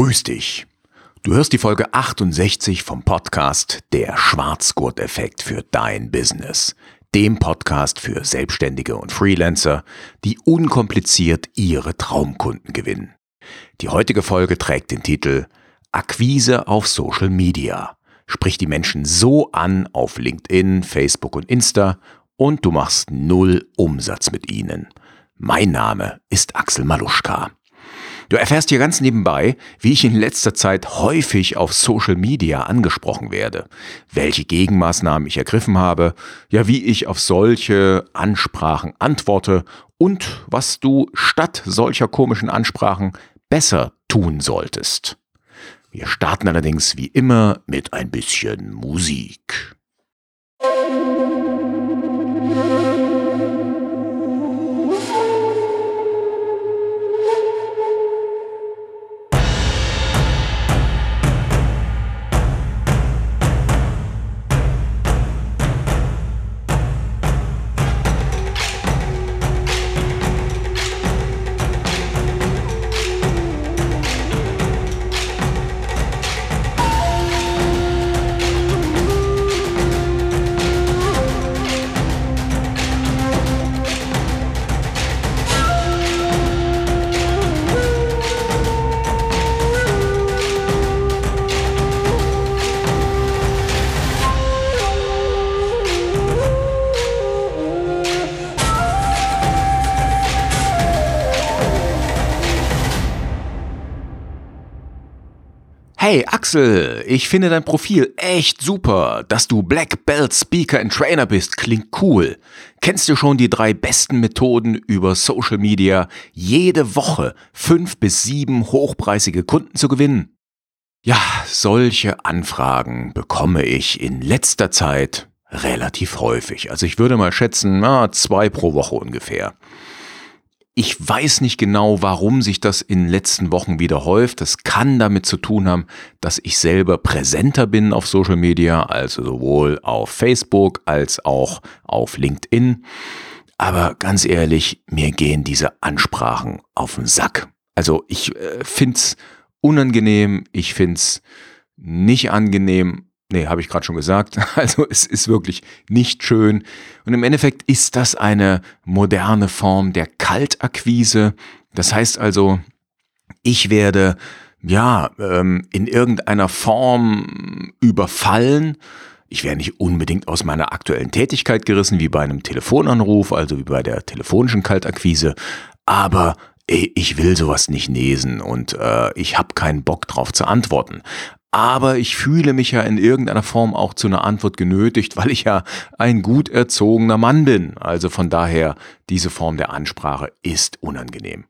Grüß dich. Du hörst die Folge 68 vom Podcast Der Schwarzgurt-Effekt für dein Business. Dem Podcast für Selbstständige und Freelancer, die unkompliziert ihre Traumkunden gewinnen. Die heutige Folge trägt den Titel Akquise auf Social Media. Sprich die Menschen so an auf LinkedIn, Facebook und Insta und du machst null Umsatz mit ihnen. Mein Name ist Axel Maluschka. Du erfährst hier ganz nebenbei, wie ich in letzter Zeit häufig auf Social Media angesprochen werde, welche Gegenmaßnahmen ich ergriffen habe, ja wie ich auf solche Ansprachen antworte und was du statt solcher komischen Ansprachen besser tun solltest. Wir starten allerdings wie immer mit ein bisschen Musik. Hey Axel, ich finde dein Profil echt super. Dass du Black Belt Speaker and Trainer bist, klingt cool. Kennst du schon die drei besten Methoden über Social Media, jede Woche fünf bis sieben hochpreisige Kunden zu gewinnen? Ja, solche Anfragen bekomme ich in letzter Zeit relativ häufig. Also ich würde mal schätzen, na, zwei pro Woche ungefähr. Ich weiß nicht genau, warum sich das in den letzten Wochen wieder häuft. Das kann damit zu tun haben, dass ich selber präsenter bin auf Social Media, also sowohl auf Facebook als auch auf LinkedIn. Aber ganz ehrlich, mir gehen diese Ansprachen auf den Sack. Also ich äh, find's unangenehm, ich find's nicht angenehm Nee, habe ich gerade schon gesagt. Also es ist wirklich nicht schön. Und im Endeffekt ist das eine moderne Form der Kaltakquise. Das heißt also, ich werde ja ähm, in irgendeiner Form überfallen. Ich werde nicht unbedingt aus meiner aktuellen Tätigkeit gerissen, wie bei einem Telefonanruf, also wie bei der telefonischen Kaltakquise. Aber ich will sowas nicht lesen und äh, ich habe keinen Bock drauf zu antworten aber ich fühle mich ja in irgendeiner Form auch zu einer Antwort genötigt, weil ich ja ein gut erzogener Mann bin. Also von daher, diese Form der Ansprache ist unangenehm.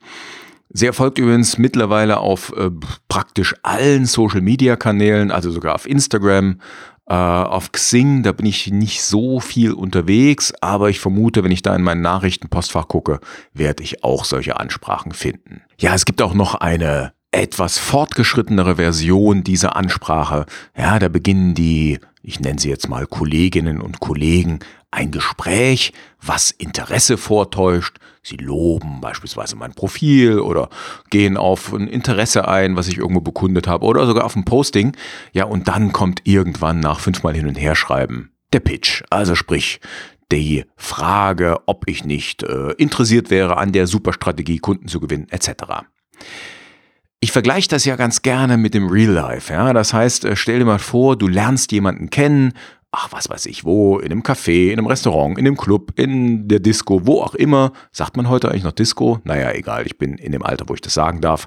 Sie erfolgt übrigens mittlerweile auf äh, praktisch allen Social-Media-Kanälen, also sogar auf Instagram, äh, auf Xing, da bin ich nicht so viel unterwegs, aber ich vermute, wenn ich da in meinen Nachrichtenpostfach gucke, werde ich auch solche Ansprachen finden. Ja, es gibt auch noch eine etwas fortgeschrittenere Version dieser Ansprache. Ja, da beginnen die, ich nenne sie jetzt mal Kolleginnen und Kollegen, ein Gespräch, was Interesse vortäuscht. Sie loben beispielsweise mein Profil oder gehen auf ein Interesse ein, was ich irgendwo bekundet habe oder sogar auf ein Posting. Ja, und dann kommt irgendwann nach fünfmal hin und her schreiben der Pitch. Also sprich, die Frage, ob ich nicht äh, interessiert wäre, an der Superstrategie Kunden zu gewinnen, etc. Ich vergleiche das ja ganz gerne mit dem Real Life. Ja? Das heißt, äh, stell dir mal vor, du lernst jemanden kennen, ach, was weiß ich wo, in einem Café, in einem Restaurant, in einem Club, in der Disco, wo auch immer. Sagt man heute eigentlich noch Disco? Naja, egal, ich bin in dem Alter, wo ich das sagen darf.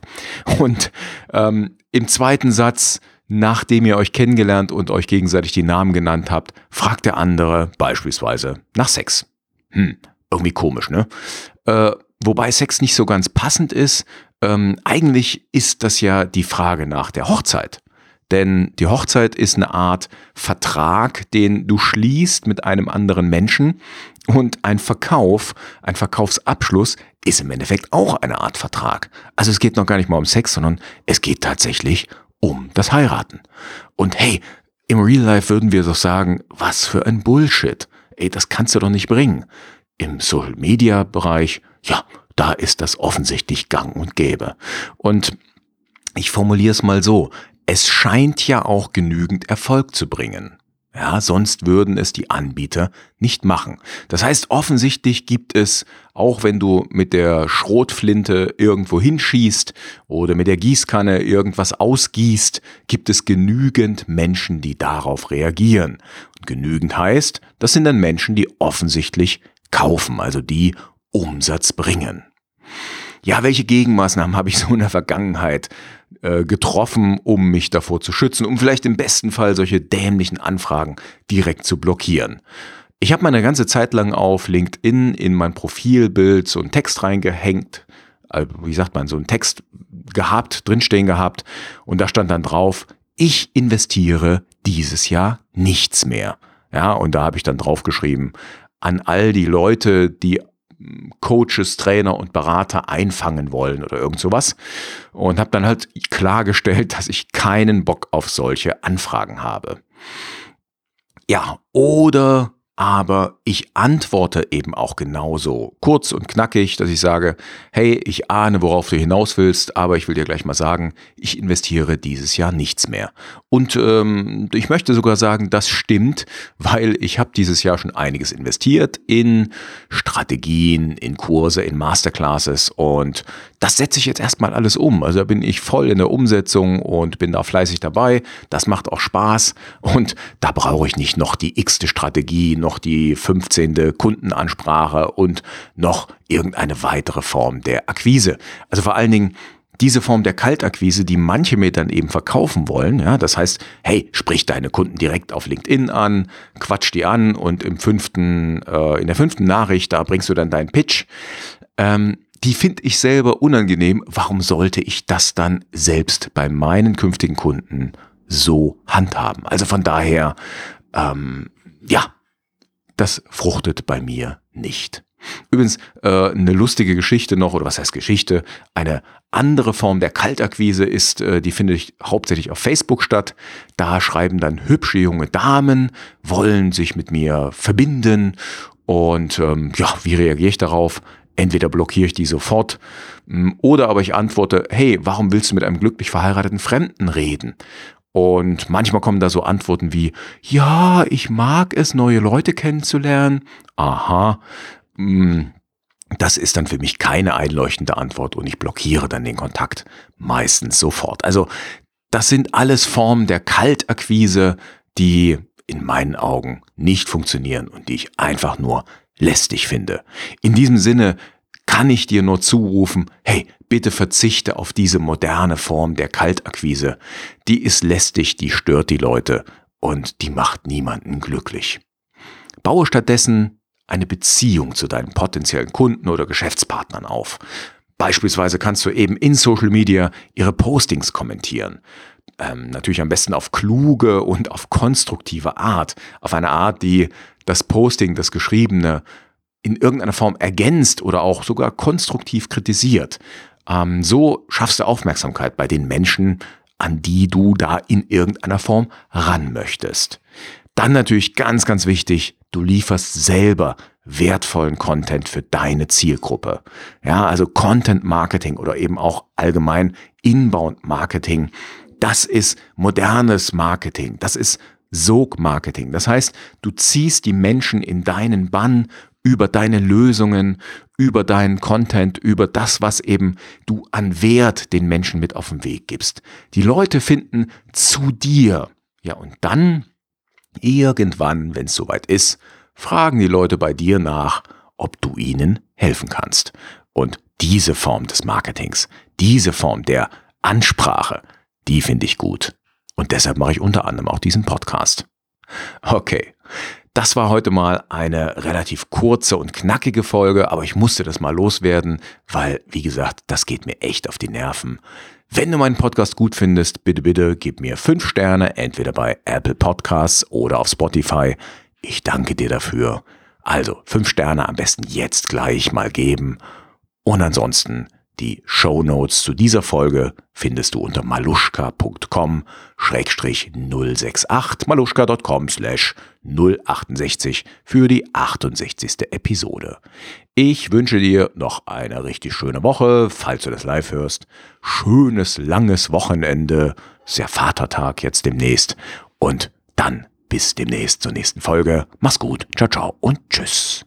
Und ähm, im zweiten Satz, nachdem ihr euch kennengelernt und euch gegenseitig die Namen genannt habt, fragt der andere beispielsweise nach Sex. Hm, irgendwie komisch, ne? Äh, wobei Sex nicht so ganz passend ist, ähm, eigentlich ist das ja die Frage nach der Hochzeit. Denn die Hochzeit ist eine Art Vertrag, den du schließt mit einem anderen Menschen. Und ein Verkauf, ein Verkaufsabschluss ist im Endeffekt auch eine Art Vertrag. Also es geht noch gar nicht mal um Sex, sondern es geht tatsächlich um das Heiraten. Und hey, im Real Life würden wir doch sagen, was für ein Bullshit. Ey, das kannst du doch nicht bringen. Im Social Media Bereich, ja, da ist das offensichtlich gang und gäbe. Und ich formuliere es mal so, es scheint ja auch genügend Erfolg zu bringen. Ja, sonst würden es die Anbieter nicht machen. Das heißt, offensichtlich gibt es, auch wenn du mit der Schrotflinte irgendwo hinschießt oder mit der Gießkanne irgendwas ausgießt, gibt es genügend Menschen, die darauf reagieren. Und genügend heißt, das sind dann Menschen, die offensichtlich kaufen, also die Umsatz bringen. Ja, welche Gegenmaßnahmen habe ich so in der Vergangenheit äh, getroffen, um mich davor zu schützen, um vielleicht im besten Fall solche dämlichen Anfragen direkt zu blockieren? Ich habe meine ganze Zeit lang auf LinkedIn in mein Profilbild so einen Text reingehängt, also wie sagt man, so einen Text gehabt, drinstehen gehabt und da stand dann drauf, ich investiere dieses Jahr nichts mehr. Ja, und da habe ich dann draufgeschrieben, an all die Leute, die Coaches, Trainer und Berater einfangen wollen oder irgend sowas. Und habe dann halt klargestellt, dass ich keinen Bock auf solche Anfragen habe. Ja, oder aber ich antworte eben auch genauso kurz und knackig, dass ich sage, hey, ich ahne, worauf du hinaus willst, aber ich will dir gleich mal sagen, ich investiere dieses Jahr nichts mehr. Und ähm, ich möchte sogar sagen, das stimmt, weil ich habe dieses Jahr schon einiges investiert in Strategien, in Kurse, in Masterclasses und das setze ich jetzt erstmal alles um. Also da bin ich voll in der Umsetzung und bin da fleißig dabei. Das macht auch Spaß und da brauche ich nicht noch die x-te Strategie, noch die 15. Kundenansprache und noch irgendeine weitere Form der Akquise. Also vor allen Dingen diese Form der Kaltakquise, die manche mir dann eben verkaufen wollen, ja, das heißt, hey, sprich deine Kunden direkt auf LinkedIn an, quatsch die an und im fünften, äh, in der fünften Nachricht, da bringst du dann deinen Pitch. Ähm, die finde ich selber unangenehm. Warum sollte ich das dann selbst bei meinen künftigen Kunden so handhaben? Also von daher, ähm, ja, das fruchtet bei mir nicht. Übrigens, äh, eine lustige Geschichte noch, oder was heißt Geschichte? Eine andere Form der Kaltakquise ist, äh, die findet ich hauptsächlich auf Facebook statt. Da schreiben dann hübsche junge Damen, wollen sich mit mir verbinden. Und ähm, ja, wie reagiere ich darauf? Entweder blockiere ich die sofort oder aber ich antworte, hey, warum willst du mit einem glücklich verheirateten Fremden reden? Und manchmal kommen da so Antworten wie, ja, ich mag es, neue Leute kennenzulernen. Aha. Mm, das ist dann für mich keine einleuchtende Antwort und ich blockiere dann den Kontakt meistens sofort. Also das sind alles Formen der Kaltakquise, die in meinen Augen nicht funktionieren und die ich einfach nur lästig finde. In diesem Sinne kann ich dir nur zurufen, hey, bitte verzichte auf diese moderne Form der Kaltakquise. Die ist lästig, die stört die Leute und die macht niemanden glücklich. Baue stattdessen eine Beziehung zu deinen potenziellen Kunden oder Geschäftspartnern auf. Beispielsweise kannst du eben in Social Media ihre Postings kommentieren. Ähm, natürlich am besten auf kluge und auf konstruktive Art. Auf eine Art, die das Posting, das Geschriebene in irgendeiner Form ergänzt oder auch sogar konstruktiv kritisiert. Ähm, so schaffst du Aufmerksamkeit bei den Menschen, an die du da in irgendeiner Form ran möchtest. Dann natürlich ganz, ganz wichtig, du lieferst selber wertvollen Content für deine Zielgruppe. Ja, also Content Marketing oder eben auch allgemein Inbound Marketing. Das ist modernes Marketing. Das ist Sog-Marketing. Das heißt, du ziehst die Menschen in deinen Bann über deine Lösungen, über deinen Content, über das, was eben du an Wert den Menschen mit auf den Weg gibst. Die Leute finden zu dir. Ja, und dann, irgendwann, wenn es soweit ist, fragen die Leute bei dir nach, ob du ihnen helfen kannst. Und diese Form des Marketings, diese Form der Ansprache, die finde ich gut. Und deshalb mache ich unter anderem auch diesen Podcast. Okay, das war heute mal eine relativ kurze und knackige Folge, aber ich musste das mal loswerden, weil, wie gesagt, das geht mir echt auf die Nerven. Wenn du meinen Podcast gut findest, bitte, bitte gib mir fünf Sterne, entweder bei Apple Podcasts oder auf Spotify. Ich danke dir dafür. Also fünf Sterne am besten jetzt gleich mal geben. Und ansonsten Die Show Notes zu dieser Folge findest du unter maluschka.com 068 maluschka.com slash 068 für die 68. Episode. Ich wünsche dir noch eine richtig schöne Woche, falls du das live hörst. Schönes, langes Wochenende. Sehr Vatertag jetzt demnächst. Und dann bis demnächst zur nächsten Folge. Mach's gut. Ciao, ciao und tschüss.